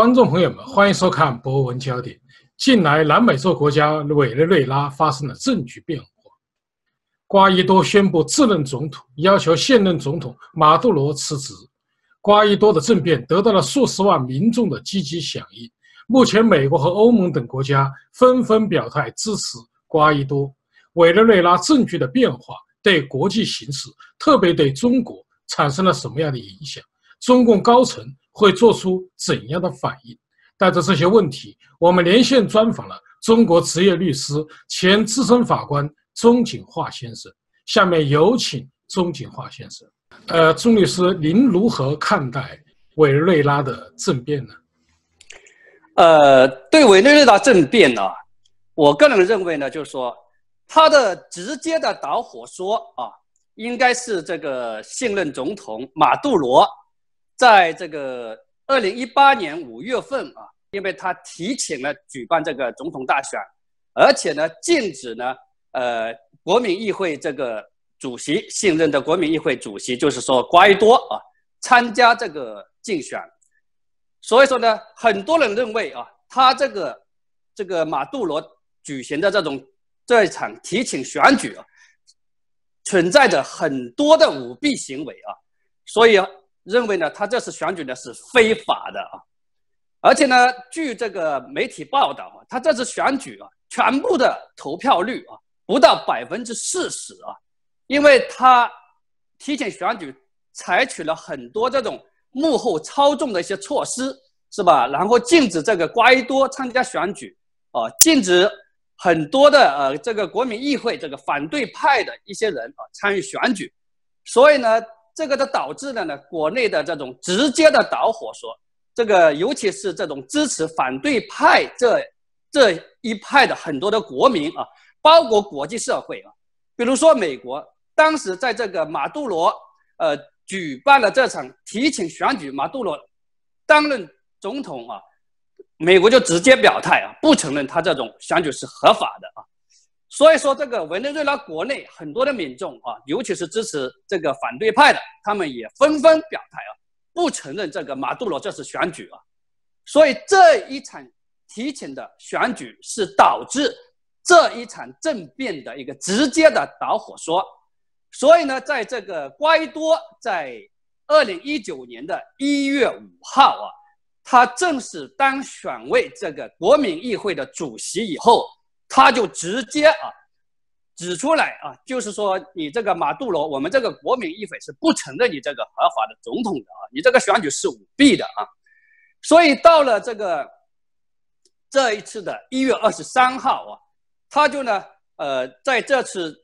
观众朋友们，欢迎收看《博文焦点》。近来，南美洲国家委内瑞拉发生了政局变化，瓜伊多宣布自任总统，要求现任总统马杜罗辞职。瓜伊多的政变得到了数十万民众的积极响应。目前，美国和欧盟等国家纷纷表态支持瓜伊多。委内瑞拉政局的变化对国际形势，特别对中国产生了什么样的影响？中共高层？会做出怎样的反应？带着这些问题，我们连线专访了中国职业律师、前资深法官钟景化先生。下面有请钟景化先生。呃，钟律师，您如何看待委内瑞拉的政变呢？呃，对委内瑞拉政变呢，我个人认为呢，就是说，他的直接的导火索啊，应该是这个现任总统马杜罗。在这个二零一八年五月份啊，因为他提前了举办这个总统大选，而且呢禁止呢呃国民议会这个主席现任的国民议会主席就是说瓜伊多啊参加这个竞选，所以说呢很多人认为啊他这个这个马杜罗举行的这种这一场提请选举啊存在着很多的舞弊行为啊，所以。认为呢，他这次选举呢是非法的啊，而且呢，据这个媒体报道啊，他这次选举啊，全部的投票率啊不到百分之四十啊，因为他提前选举采取了很多这种幕后操纵的一些措施，是吧？然后禁止这个瓜伊多参加选举啊，禁止很多的呃这个国民议会这个反对派的一些人啊参与选举，所以呢。这个的导致了呢，国内的这种直接的导火索，这个尤其是这种支持反对派这这一派的很多的国民啊，包括国际社会啊，比如说美国，当时在这个马杜罗呃举办了这场提请选举，马杜罗担任总统啊，美国就直接表态啊，不承认他这种选举是合法的啊。所以说，这个委内瑞拉国内很多的民众啊，尤其是支持这个反对派的，他们也纷纷表态啊，不承认这个马杜罗这次选举啊。所以这一场提前的选举是导致这一场政变的一个直接的导火索。所以呢，在这个瓜伊多在二零一九年的一月五号啊，他正式当选为这个国民议会的主席以后。他就直接啊指出来啊，就是说你这个马杜罗，我们这个国民议会是不承认你这个合法的总统的啊，你这个选举是舞弊的啊。所以到了这个这一次的一月二十三号啊，他就呢呃在这次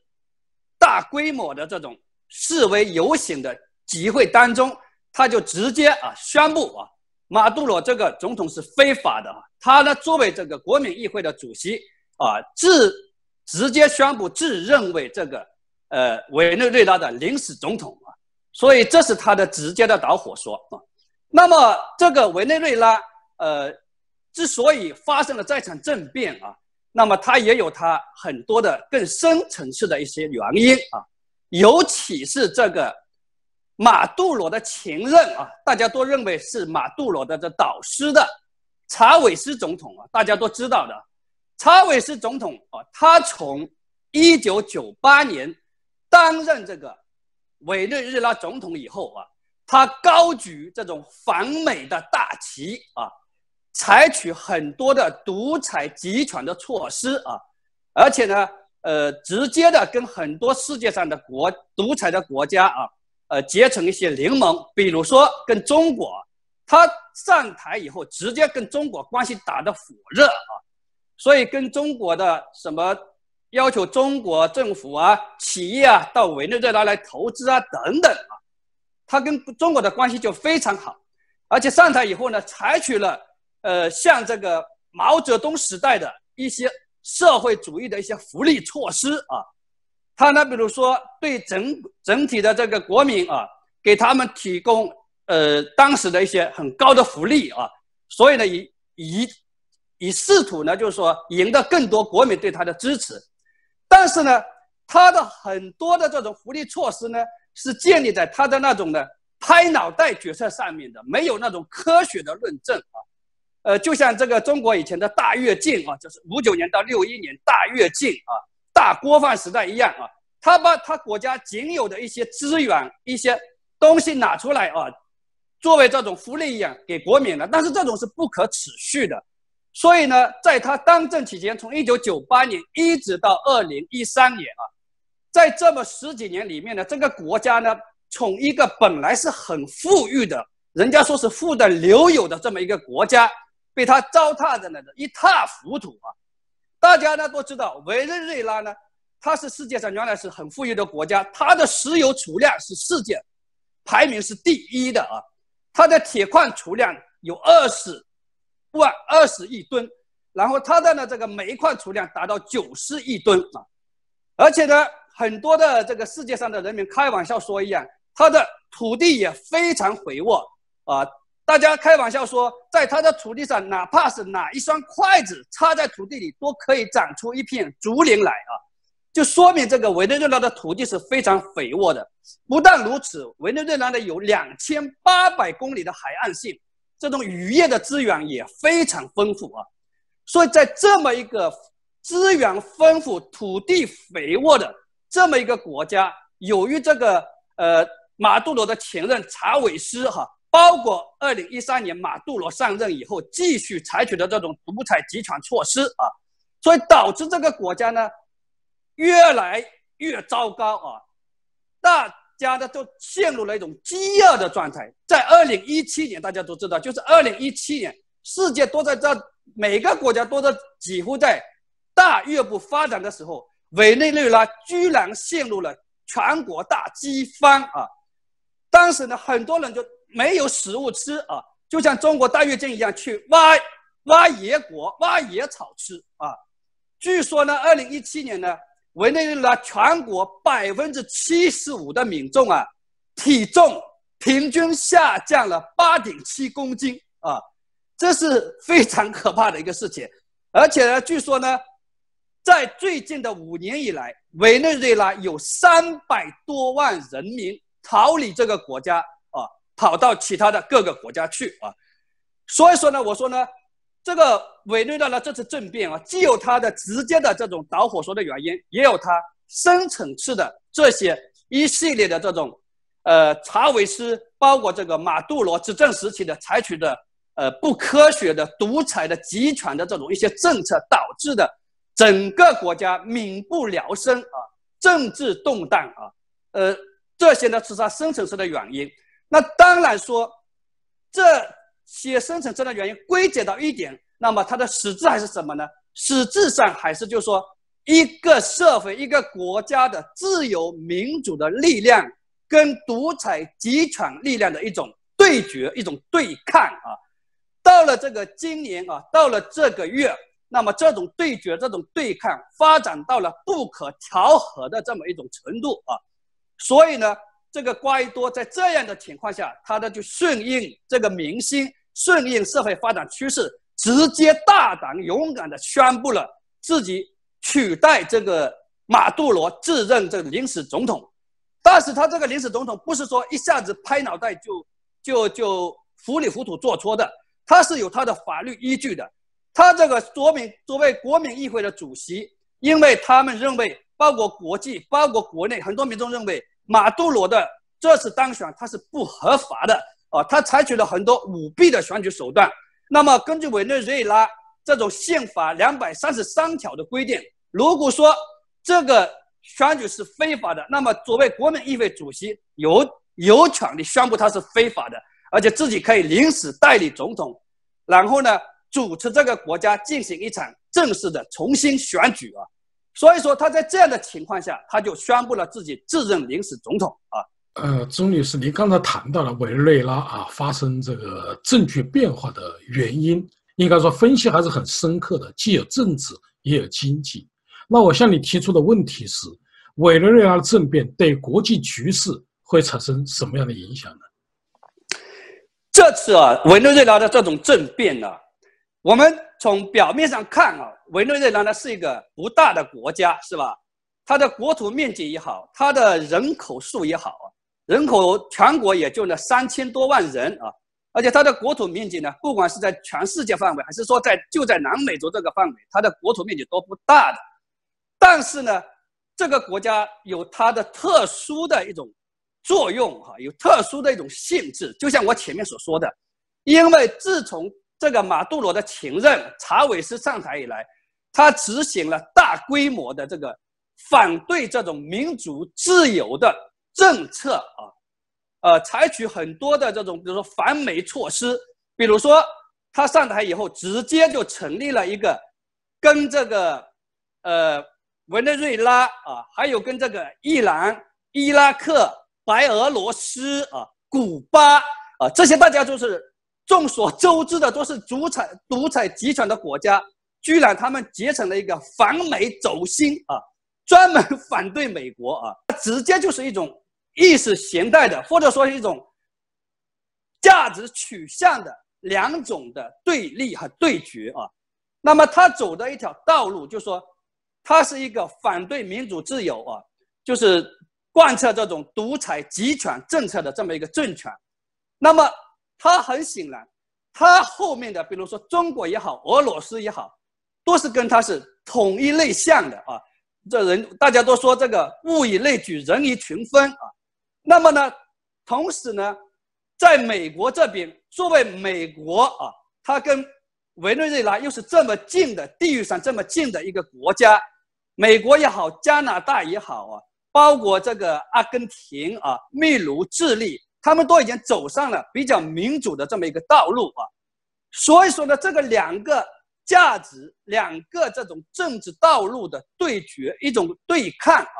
大规模的这种示威游行的集会当中，他就直接啊宣布啊马杜罗这个总统是非法的啊，他呢作为这个国民议会的主席。啊，自直接宣布自认为这个呃委内瑞拉的临时总统啊，所以这是他的直接的导火索啊。那么这个委内瑞拉呃之所以发生了这场政变啊，那么它也有它很多的更深层次的一些原因啊，尤其是这个马杜罗的前任啊，大家都认为是马杜罗的这导师的查韦斯总统啊，大家都知道的。查韦斯总统啊，他从一九九八年担任这个委内瑞拉总统以后啊，他高举这种反美的大旗啊，采取很多的独裁集权的措施啊，而且呢，呃，直接的跟很多世界上的国独裁的国家啊，呃，结成一些联盟，比如说跟中国，他上台以后直接跟中国关系打得火热啊。所以，跟中国的什么要求中国政府啊、企业啊到委内瑞拉来投资啊等等啊，他跟中国的关系就非常好，而且上台以后呢，采取了呃像这个毛泽东时代的一些社会主义的一些福利措施啊，他呢，比如说对整整体的这个国民啊，给他们提供呃当时的一些很高的福利啊，所以呢，以以。以试图呢，就是说赢得更多国民对他的支持，但是呢，他的很多的这种福利措施呢，是建立在他的那种的拍脑袋决策上面的，没有那种科学的论证啊。呃，就像这个中国以前的大跃进啊，就是五九年到六一年大跃进啊，大锅饭时代一样啊，他把他国家仅有的一些资源、一些东西拿出来啊，作为这种福利一样给国民的，但是这种是不可持续的。所以呢，在他当政期间，从一九九八年一直到二零一三年啊，在这么十几年里面呢，这个国家呢，从一个本来是很富裕的，人家说是富的流油的这么一个国家，被他糟蹋的呢一塌糊涂啊！大家呢都知道，委内瑞拉呢，它是世界上原来是很富裕的国家，它的石油储量是世界排名是第一的啊，它的铁矿储量有二十。万二十亿吨，然后它的呢这个煤矿储量达到九十亿吨啊，而且呢很多的这个世界上的人民开玩笑说一样，它的土地也非常肥沃啊，大家开玩笑说，在它的土地上，哪怕是拿一双筷子插在土地里，都可以长出一片竹林来啊，就说明这个委内瑞拉的土地是非常肥沃的。不但如此，委内瑞拉呢有两千八百公里的海岸线。这种渔业的资源也非常丰富啊，所以在这么一个资源丰富、土地肥沃的这么一个国家，由于这个呃马杜罗的前任查韦斯哈，包括二零一三年马杜罗上任以后继续采取的这种独裁集权措施啊，所以导致这个国家呢越来越糟糕啊，大。家呢都陷入了一种饥饿的状态。在二零一七年，大家都知道，就是二零一七年，世界都在这每个国家都在几乎在大跃步发展的时候，委内瑞拉居然陷入了全国大饥荒啊！当时呢，很多人就没有食物吃啊，就像中国大跃进一样，去挖挖野果、挖野草吃啊。据说呢，二零一七年呢。委内瑞拉全国百分之七十五的民众啊，体重平均下降了八点七公斤啊，这是非常可怕的一个事情。而且呢，据说呢，在最近的五年以来，委内瑞拉有三百多万人民逃离这个国家啊，跑到其他的各个国家去啊。所以说呢，我说呢。这个委内瑞拉的这次政变啊，既有它的直接的这种导火索的原因，也有它深层次的这些一系列的这种，呃，查韦斯包括这个马杜罗执政时期的采取的呃不科学的独裁的集权的这种一些政策导致的整个国家民不聊生啊，政治动荡啊，呃，这些呢是它深层次的原因。那当然说这。些深层次的原因归结到一点，那么它的实质还是什么呢？实质上还是就是说，一个社会、一个国家的自由民主的力量跟独裁集权力量的一种对决、一种对抗啊。到了这个今年啊，到了这个月，那么这种对决、这种对抗发展到了不可调和的这么一种程度啊。所以呢，这个瓜伊多在这样的情况下，他的就顺应这个民心。顺应社会发展趋势，直接大胆勇敢地宣布了自己取代这个马杜罗自任这个临时总统。但是他这个临时总统不是说一下子拍脑袋就就就糊里糊涂做错的，他是有他的法律依据的。他这个说明作为国民议会的主席，因为他们认为，包括国际、包括国内很多民众认为，马杜罗的这次当选他是不合法的。啊，他采取了很多舞弊的选举手段。那么，根据委内瑞拉这种宪法两百三十三条的规定，如果说这个选举是非法的，那么作为国民议会主席有有权利宣布它是非法的，而且自己可以临时代理总统，然后呢主持这个国家进行一场正式的重新选举啊。所以说他在这样的情况下，他就宣布了自己自任临时总统啊。呃，钟律师，您刚才谈到了委内瑞拉啊发生这个政局变化的原因，应该说分析还是很深刻的，既有政治也有经济。那我向你提出的问题是，委内瑞拉政变对国际局势会产生什么样的影响呢？这次啊，委内瑞拉的这种政变呢，我们从表面上看啊，委内瑞拉呢是一个不大的国家，是吧？它的国土面积也好，它的人口数也好。人口全国也就那三千多万人啊，而且它的国土面积呢，不管是在全世界范围，还是说在就在南美洲这个范围，它的国土面积都不大的。但是呢，这个国家有它的特殊的一种作用哈，有特殊的一种性质。就像我前面所说的，因为自从这个马杜罗的前任查韦斯上台以来，他执行了大规模的这个反对这种民主自由的政策啊。呃，采取很多的这种，比如说反美措施，比如说他上台以后，直接就成立了一个跟这个呃委内瑞拉啊，还有跟这个伊朗、伊拉克、白俄罗斯啊、古巴啊这些大家就是众所周知的，都是独裁独裁集团的国家，居然他们结成了一个反美走心啊，专门 反对美国啊，直接就是一种。意识形态的，或者说一种价值取向的两种的对立和对决啊，那么他走的一条道路，就是说，他是一个反对民主自由啊，就是贯彻这种独裁集权政策的这么一个政权。那么他很显然，他后面的，比如说中国也好，俄罗斯也好，都是跟他是同一类项的啊。这人大家都说这个物以类聚，人以群分啊。那么呢，同时呢，在美国这边，作为美国啊，它跟委内瑞拉又是这么近的地域上这么近的一个国家，美国也好，加拿大也好啊，包括这个阿根廷啊、秘鲁、智利，他们都已经走上了比较民主的这么一个道路啊。所以说呢，这个两个价值、两个这种政治道路的对决，一种对抗啊，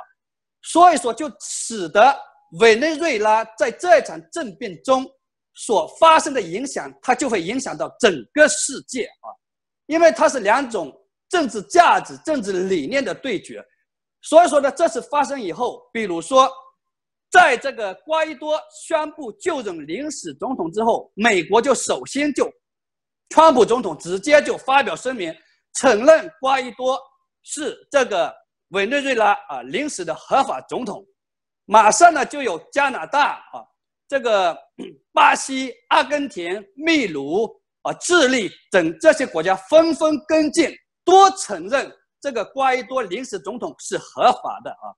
所以说就使得。委内瑞拉在这场政变中所发生的影响，它就会影响到整个世界啊，因为它是两种政治价值、政治理念的对决。所以说呢，这次发生以后，比如说，在这个瓜伊多宣布就任临时总统之后，美国就首先就，川普总统直接就发表声明，承认瓜伊多是这个委内瑞拉啊临时的合法总统。马上呢，就有加拿大啊，这个 巴西、阿根廷、秘鲁啊、智利等这些国家纷纷跟进，多承认这个瓜伊多临时总统是合法的啊。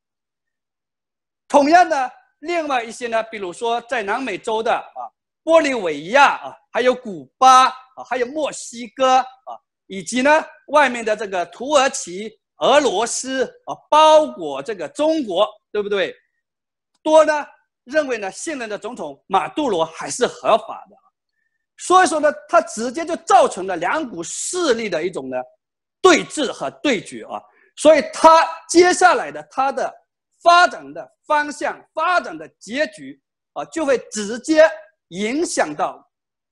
同样的，另外一些呢，比如说在南美洲的啊，玻利维亚啊，还有古巴啊，还有墨西哥啊，以及呢外面的这个土耳其、俄罗斯啊，包括这个中国，对不对？多呢认为呢现任的总统马杜罗还是合法的，所以说呢，他直接就造成了两股势力的一种呢对峙和对决啊，所以他接下来的他的发展的方向、发展的结局啊，就会直接影响到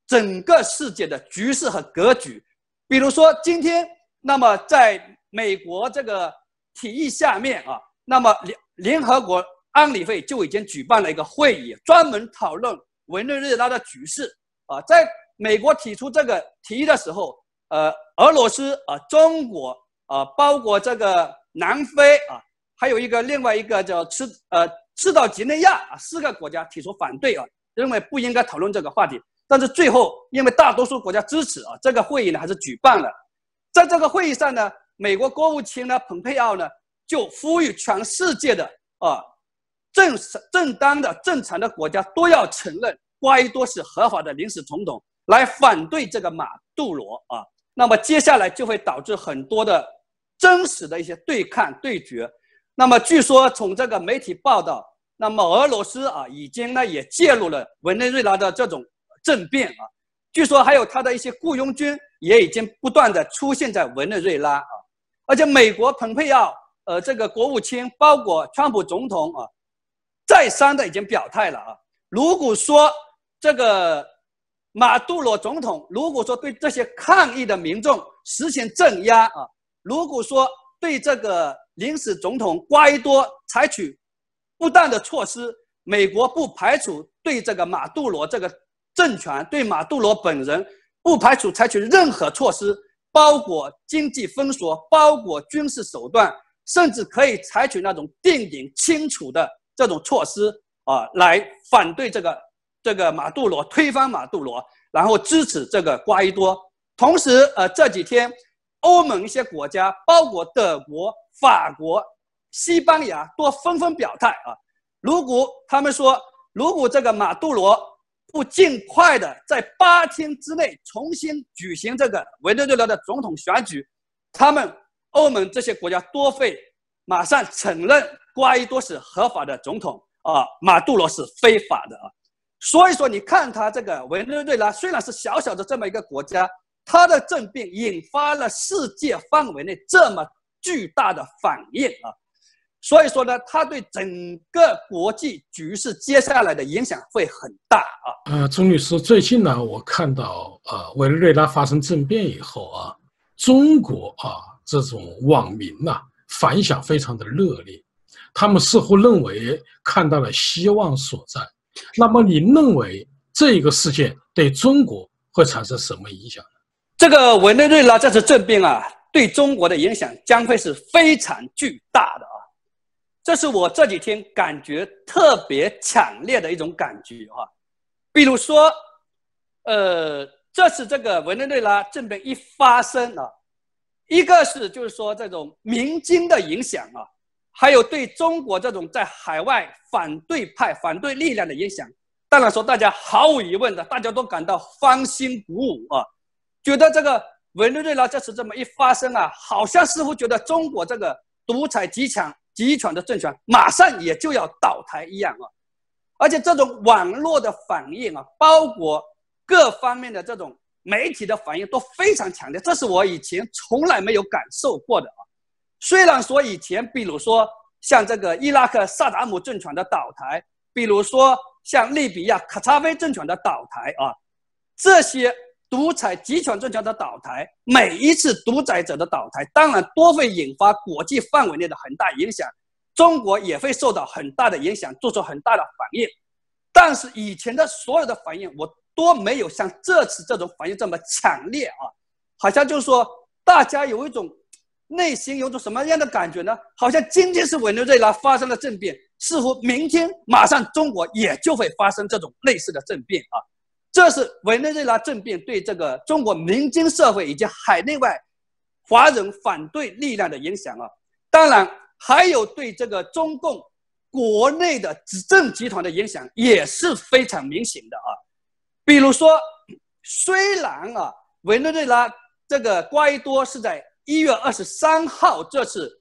整个世界的局势和格局。比如说今天，那么在美国这个提议下面啊，那么联联合国。安理会就已经举办了一个会议，专门讨论委内瑞拉的局势啊。在美国提出这个提议的时候，呃，俄罗斯啊、中国啊，包括这个南非啊，还有一个另外一个叫赤呃赤道几内亚啊，四个国家提出反对啊，认为不应该讨论这个话题。但是最后因为大多数国家支持啊，这个会议呢还是举办了。在这个会议上呢，美国国务卿呢蓬佩奥呢就呼吁全世界的啊。正正当的正常的国家都要承认瓜伊多是合法的临时总统，来反对这个马杜罗啊。那么接下来就会导致很多的真实的一些对抗对决。那么据说从这个媒体报道，那么俄罗斯啊已经呢也介入了委内瑞拉的这种政变啊。据说还有他的一些雇佣军也已经不断的出现在委内瑞拉啊。而且美国蓬佩奥呃这个国务卿，包括川普总统啊。再三的已经表态了啊！如果说这个马杜罗总统，如果说对这些抗议的民众实行镇压啊，如果说对这个临时总统瓜伊多采取不当的措施，美国不排除对这个马杜罗这个政权，对马杜罗本人不排除采取任何措施，包括经济封锁，包括军事手段，甚至可以采取那种定点清除的。这种措施啊，来反对这个这个马杜罗，推翻马杜罗，然后支持这个瓜伊多。同时，呃，这几天欧盟一些国家，包括德国、法国、西班牙，都纷纷表态啊。如果他们说，如果这个马杜罗不尽快的在八天之内重新举行这个委内瑞拉的总统选举，他们欧盟这些国家多会马上承认瓜伊多是合法的总统啊，马杜罗是非法的啊。所以说，你看他这个委内瑞拉虽然是小小的这么一个国家。他的政变引发了世界范围内这么巨大的反应啊，所以说呢，他对整个国际局势接下来的影响会很大啊。呃，钟律师，最近呢，我看到呃，委内瑞拉发生政变以后啊，中国啊这种网民呐反响非常的热烈，他们似乎认为看到了希望所在。那么，你认为这一个事件对中国会产生什么影响呢？这个委内瑞拉这次政变啊，对中国的影响将会是非常巨大的啊！这是我这几天感觉特别强烈的一种感觉啊。比如说，呃，这次这个委内瑞拉政变一发生啊，一个是就是说这种民间的影响啊，还有对中国这种在海外反对派、反对力量的影响。当然说，大家毫无疑问的，大家都感到欢欣鼓舞啊。觉得这个委内瑞拉这次这么一发生啊，好像似乎觉得中国这个独裁极强、极权的政权马上也就要倒台一样啊！而且这种网络的反应啊，包括各方面的这种媒体的反应都非常强烈，这是我以前从来没有感受过的啊！虽然说以前，比如说像这个伊拉克萨达姆政权的倒台，比如说像利比亚卡扎菲政权的倒台啊，这些。独裁集权政权的倒台，每一次独裁者的倒台，当然都会引发国际范围内的很大影响，中国也会受到很大的影响，做出很大的反应。但是以前的所有的反应，我都没有像这次这种反应这么强烈啊！好像就是说，大家有一种内心有种什么样的感觉呢？好像今天是委内瑞拉发生了政变，似乎明天马上中国也就会发生这种类似的政变啊！这是委内瑞拉政变对这个中国民间社会以及海内外华人反对力量的影响啊，当然还有对这个中共国内的执政集团的影响也是非常明显的啊。比如说，虽然啊，委内瑞拉这个瓜伊多是在一月二十三号这次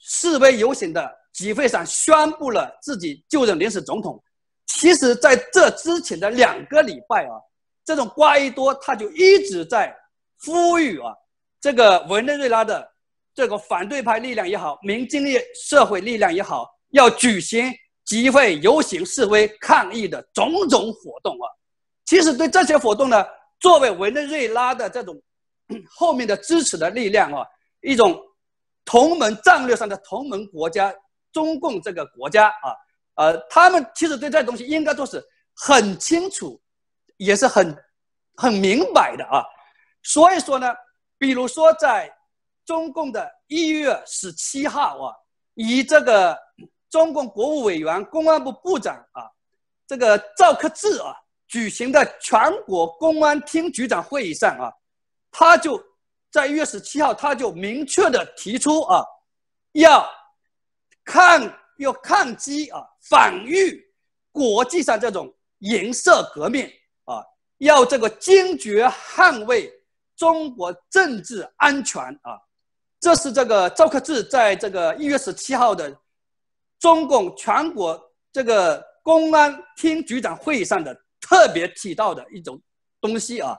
示威游行的集会上宣布了自己就任临时总统。其实，在这之前的两个礼拜啊，这种瓜伊多他就一直在呼吁啊，这个委内瑞拉的这个反对派力量也好，民间力社会力量也好，要举行集会、游行、示威、抗议的种种活动啊。其实，对这些活动呢，作为委内瑞拉的这种后面的支持的力量啊，一种同盟战略上的同盟国家，中共这个国家啊。呃，他们其实对这东西应该都是很清楚，也是很很明白的啊。所以说呢，比如说在中共的一月十七号啊，以这个中共国务委员、公安部部长啊，这个赵克志啊举行的全国公安厅局长会议上啊，他就在一月十七号，他就明确的提出啊，要看。要抗击啊，反御国际上这种颜色革命啊，要这个坚决捍卫中国政治安全啊，这是这个赵克志在这个一月十七号的中共全国这个公安厅局长会议上的特别提到的一种东西啊，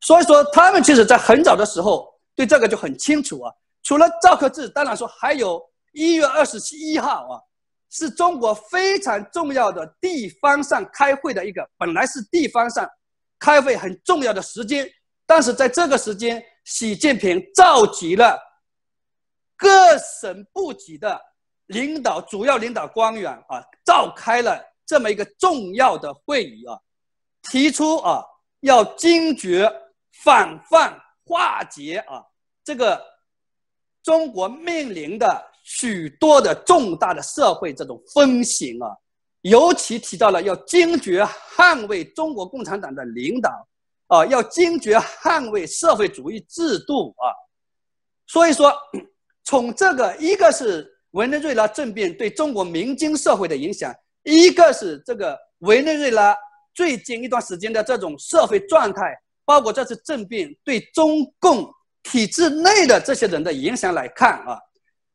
所以说他们其实在很早的时候对这个就很清楚啊，除了赵克志，当然说还有一月二十一号啊。是中国非常重要的地方上开会的一个，本来是地方上开会很重要的时间，但是在这个时间，习近平召集了各省部级的领导、主要领导官员啊，召开了这么一个重要的会议啊，提出啊要坚决防范化解啊这个中国面临的。许多的重大的社会这种风险啊，尤其提到了要坚决捍卫中国共产党的领导，啊，要坚决捍卫社会主义制度啊。所以说，从这个一个是委内瑞拉政变对中国民间社会的影响，一个是这个委内瑞拉最近一段时间的这种社会状态，包括这次政变对中共体制内的这些人的影响来看啊，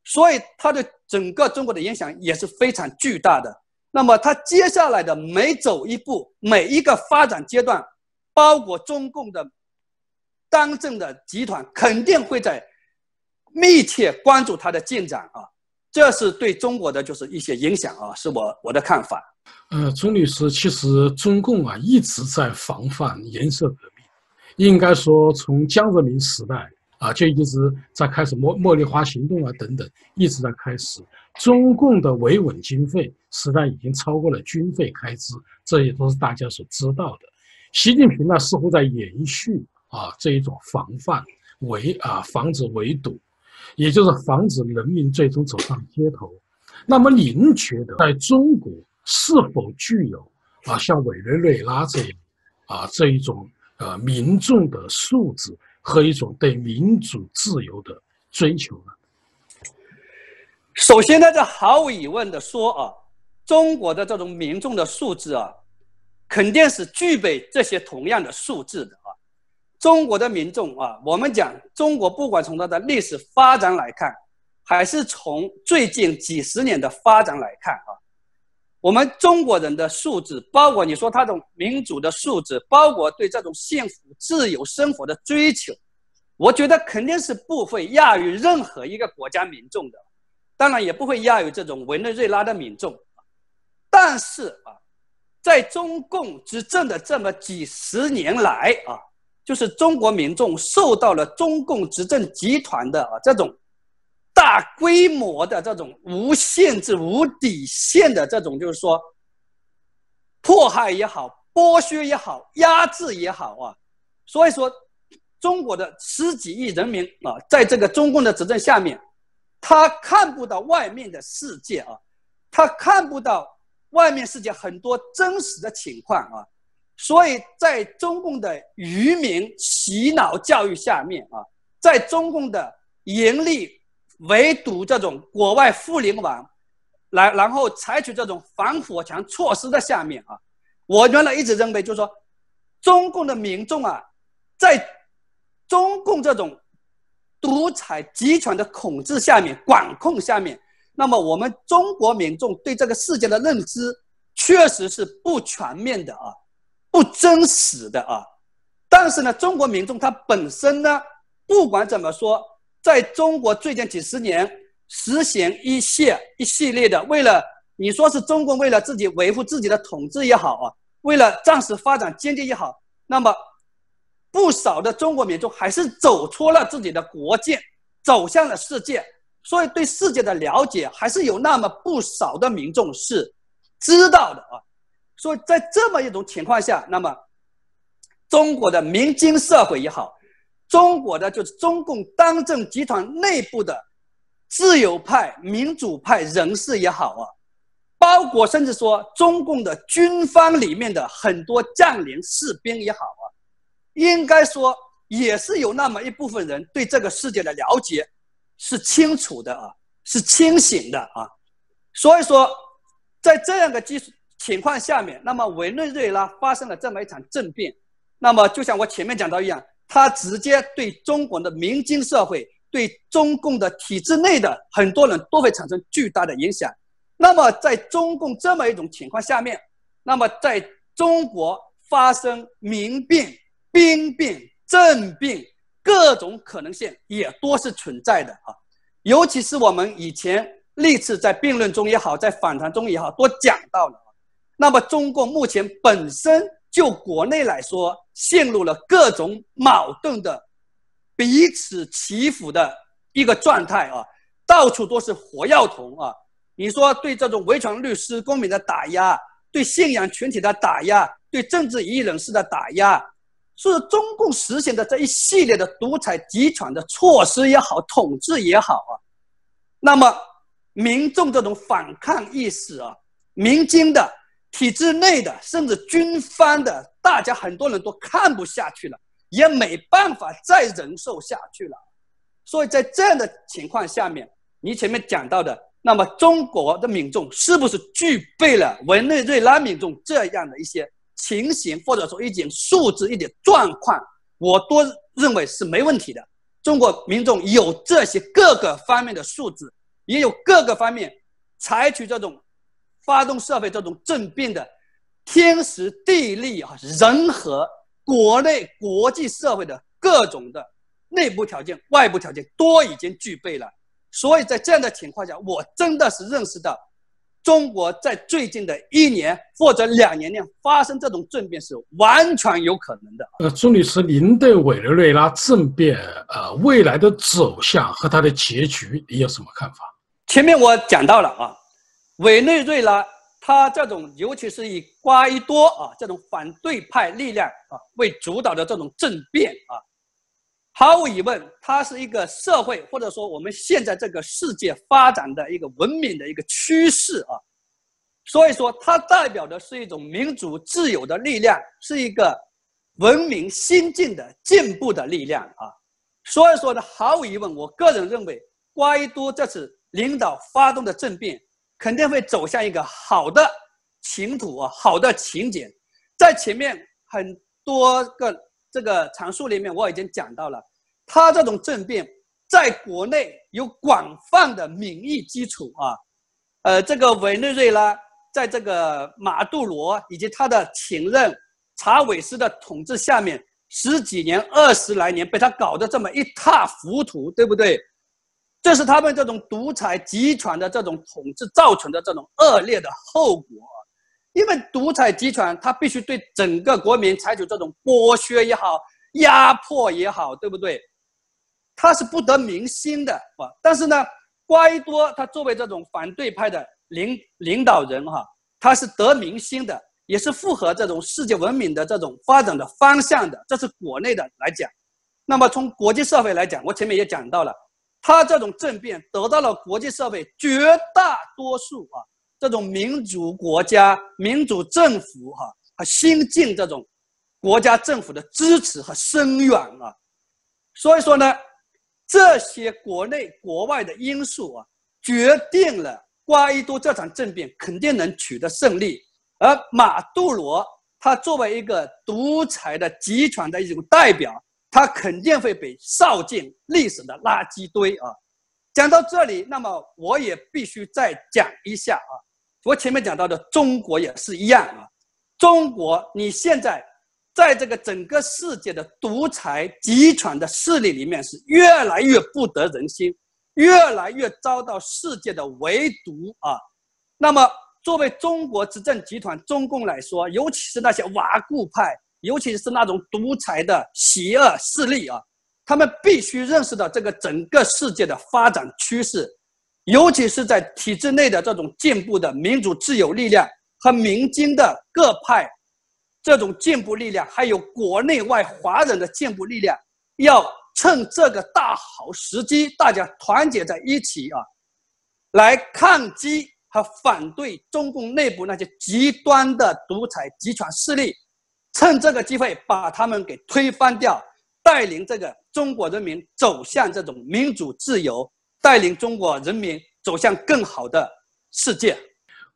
所以他对整个中国的影响也是非常巨大的。那么，他接下来的每走一步，每一个发展阶段，包括中共的当政的集团，肯定会在。密切关注他的进展啊，这是对中国的就是一些影响啊，是我我的看法。呃，钟律师，其实中共啊一直在防范颜色革命，应该说从江泽民时代啊就一直在开始茉茉莉花行动啊等等，一直在开始。中共的维稳经费实际上已经超过了军费开支，这也都是大家所知道的。习近平呢似乎在延续啊这一种防范围啊防止围堵。也就是防止人民最终走上街头。那么您觉得，在中国是否具有啊像委内瑞拉这样啊这一种呃民众的素质和一种对民主自由的追求呢？首先呢，这毫无疑问的说啊，中国的这种民众的素质啊，肯定是具备这些同样的素质的啊。中国的民众啊，我们讲中国，不管从它的历史发展来看，还是从最近几十年的发展来看啊，我们中国人的素质，包括你说他这种民主的素质，包括对这种幸福自由生活的追求，我觉得肯定是不会亚于任何一个国家民众的，当然也不会亚于这种委内瑞拉的民众。但是啊，在中共执政的这么几十年来啊。就是中国民众受到了中共执政集团的啊这种大规模的这种无限制、无底线的这种，就是说迫害也好、剥削也好、压制也好啊，所以说中国的十几亿人民啊，在这个中共的执政下面，他看不到外面的世界啊，他看不到外面世界很多真实的情况啊。所以在中共的愚民洗脑教育下面啊，在中共的严厉围堵这种国外互联网，来然后采取这种防火墙措施的下面啊，我原来一直认为就是说，中共的民众啊，在中共这种独裁集权的统治下面管控下面，那么我们中国民众对这个世界的认知确实是不全面的啊。不真实的啊，但是呢，中国民众他本身呢，不管怎么说，在中国最近几十年实行一系一系列的，为了你说是中国为了自己维护自己的统治也好啊，为了暂时发展经济也好，那么不少的中国民众还是走出了自己的国界，走向了世界，所以对世界的了解还是有那么不少的民众是知道的啊。所以在这么一种情况下，那么中国的民间社会也好，中国的就是中共当政集团内部的自由派、民主派人士也好啊，包括甚至说中共的军方里面的很多将领、士兵也好啊，应该说也是有那么一部分人对这个世界的了解是清楚的啊，是清醒的啊。所以说，在这样的基础。情况下面，那么委内瑞拉发生了这么一场政变，那么就像我前面讲到一样，它直接对中国的民间社会、对中共的体制内的很多人都会产生巨大的影响。那么在中共这么一种情况下面，那么在中国发生民变、兵变、政变各种可能性也多是存在的啊，尤其是我们以前历次在辩论中也好，在访谈中也好，都讲到了。那么，中共目前本身就国内来说，陷入了各种矛盾的、彼此起伏的一个状态啊，到处都是火药桶啊！你说对这种维权律师、公民的打压，对信仰群体的打压，对政治异议人士的打压，是中共实行的这一系列的独裁集权的措施也好，统治也好啊，那么民众这种反抗意识啊，民间的。体制内的，甚至军方的，大家很多人都看不下去了，也没办法再忍受下去了。所以在这样的情况下面，你前面讲到的，那么中国的民众是不是具备了委内瑞拉民众这样的一些情形，或者说一点素质、一点状况，我都认为是没问题的。中国民众有这些各个方面的素质，也有各个方面采取这种。发动社会这种政变的天时地利啊，人和国内国际社会的各种的内部条件、外部条件都已经具备了。所以在这样的情况下，我真的是认识到，中国在最近的一年或者两年内发生这种政变是完全有可能的。呃，朱女士，您对委内瑞拉政变呃未来的走向和它的结局，你有什么看法？前面我讲到了啊。委内瑞拉，它这种尤其是以瓜伊多啊这种反对派力量啊为主导的这种政变啊，毫无疑问，它是一个社会或者说我们现在这个世界发展的一个文明的一个趋势啊，所以说它代表的是一种民主自由的力量，是一个文明先进的进步的力量啊，所以说呢，毫无疑问，我个人认为瓜伊多这次领导发动的政变。肯定会走向一个好的情途啊，好的情节。在前面很多个这个阐述里面，我已经讲到了，他这种政变在国内有广泛的民意基础啊。呃，这个委内瑞拉在这个马杜罗以及他的情人查韦斯的统治下面，十几年、二十来年被他搞得这么一塌糊涂，对不对？这是他们这种独裁集权的这种统治造成的这种恶劣的后果，因为独裁集权他必须对整个国民采取这种剥削也好、压迫也好，对不对？他是不得民心的啊。但是呢，瓜伊多他作为这种反对派的领领导人哈，他是得民心的，也是符合这种世界文明的这种发展的方向的。这是国内的来讲，那么从国际社会来讲，我前面也讲到了。他这种政变得到了国际社会绝大多数啊，这种民主国家、民主政府哈和新进这种国家政府的支持和声援啊，所以说呢，这些国内国外的因素啊，决定了瓜伊多这场政变肯定能取得胜利，而马杜罗他作为一个独裁的集权的一种代表。他肯定会被扫进历史的垃圾堆啊！讲到这里，那么我也必须再讲一下啊。我前面讲到的中国也是一样啊。中国你现在在这个整个世界的独裁集权的势力里面是越来越不得人心，越来越遭到世界的围堵啊。那么作为中国执政集团中共来说，尤其是那些顽固派。尤其是那种独裁的邪恶势力啊，他们必须认识到这个整个世界的发展趋势，尤其是在体制内的这种进步的民主自由力量和民间的各派这种进步力量，还有国内外华人的进步力量，要趁这个大好时机，大家团结在一起啊，来抗击和反对中共内部那些极端的独裁集权势力。趁这个机会把他们给推翻掉，带领这个中国人民走向这种民主自由，带领中国人民走向更好的世界。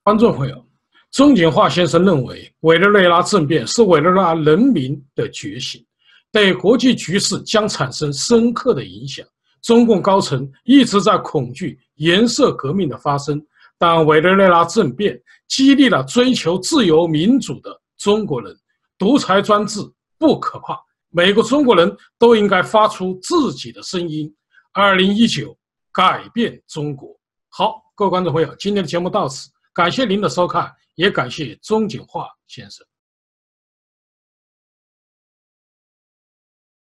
观众朋友，钟景化先生认为，委内瑞拉政变是委内瑞拉人民的觉醒，对国际局势将产生深刻的影响。中共高层一直在恐惧颜色革命的发生，但委内瑞拉政变激励了追求自由民主的中国人。独裁专制不可怕，每个中国人都应该发出自己的声音。二零一九，改变中国。好，各位观众朋友，今天的节目到此，感谢您的收看，也感谢钟景华先生。